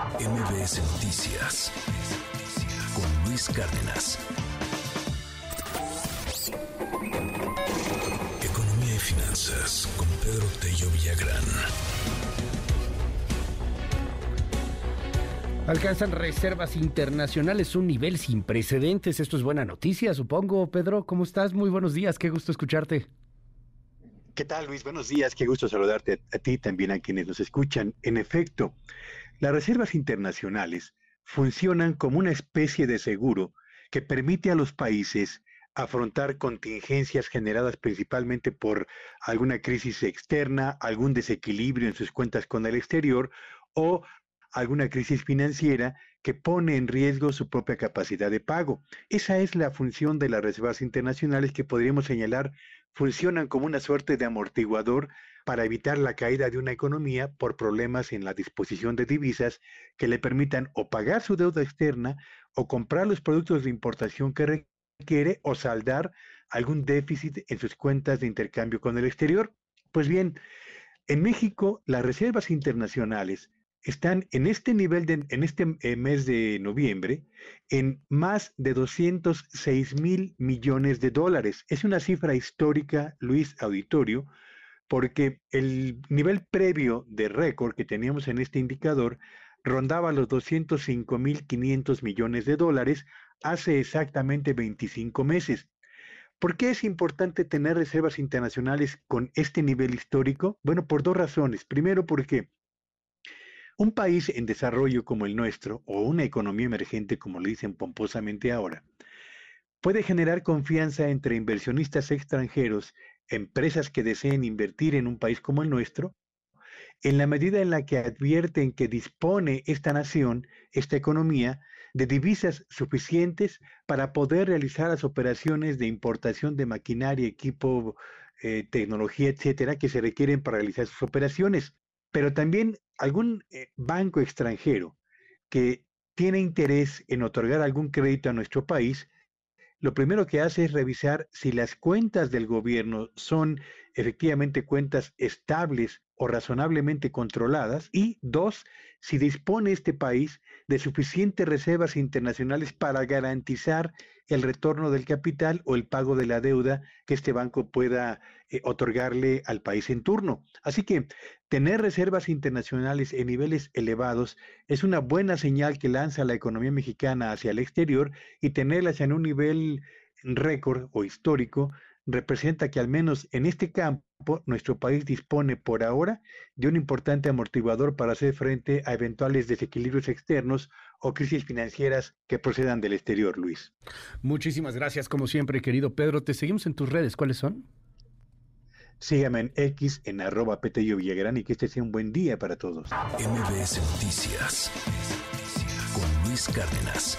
MBS Noticias con Luis Cárdenas. Economía y finanzas con Pedro Tello Villagrán. Alcanzan reservas internacionales un nivel sin precedentes. Esto es buena noticia, supongo. Pedro, ¿cómo estás? Muy buenos días, qué gusto escucharte. ¿Qué tal, Luis? Buenos días, qué gusto saludarte a ti también a quienes nos escuchan. En efecto, las reservas internacionales funcionan como una especie de seguro que permite a los países afrontar contingencias generadas principalmente por alguna crisis externa, algún desequilibrio en sus cuentas con el exterior o alguna crisis financiera que pone en riesgo su propia capacidad de pago. Esa es la función de las reservas internacionales que podríamos señalar funcionan como una suerte de amortiguador para evitar la caída de una economía por problemas en la disposición de divisas que le permitan o pagar su deuda externa o comprar los productos de importación que requiere o saldar algún déficit en sus cuentas de intercambio con el exterior. Pues bien, en México las reservas internacionales están en este nivel, en este eh, mes de noviembre, en más de 206 mil millones de dólares. Es una cifra histórica, Luis Auditorio, porque el nivel previo de récord que teníamos en este indicador rondaba los 205 mil 500 millones de dólares hace exactamente 25 meses. ¿Por qué es importante tener reservas internacionales con este nivel histórico? Bueno, por dos razones. Primero, porque un país en desarrollo como el nuestro, o una economía emergente como le dicen pomposamente ahora, puede generar confianza entre inversionistas extranjeros, empresas que deseen invertir en un país como el nuestro, en la medida en la que advierten que dispone esta nación, esta economía, de divisas suficientes para poder realizar las operaciones de importación de maquinaria, equipo, eh, tecnología, etcétera, que se requieren para realizar sus operaciones. Pero también algún eh, banco extranjero que tiene interés en otorgar algún crédito a nuestro país, lo primero que hace es revisar si las cuentas del gobierno son efectivamente cuentas estables o razonablemente controladas y dos, si dispone este país de suficientes reservas internacionales para garantizar el retorno del capital o el pago de la deuda que este banco pueda eh, otorgarle al país en turno. Así que tener reservas internacionales en niveles elevados es una buena señal que lanza la economía mexicana hacia el exterior y tenerlas en un nivel récord o histórico representa que al menos en este campo nuestro país dispone por ahora de un importante amortiguador para hacer frente a eventuales desequilibrios externos o crisis financieras que procedan del exterior, Luis. Muchísimas gracias, como siempre, querido Pedro. Te seguimos en tus redes. ¿Cuáles son? Sígame en X en arroba Petello Villagrán y que este sea un buen día para todos. MBS Noticias con Luis Cárdenas.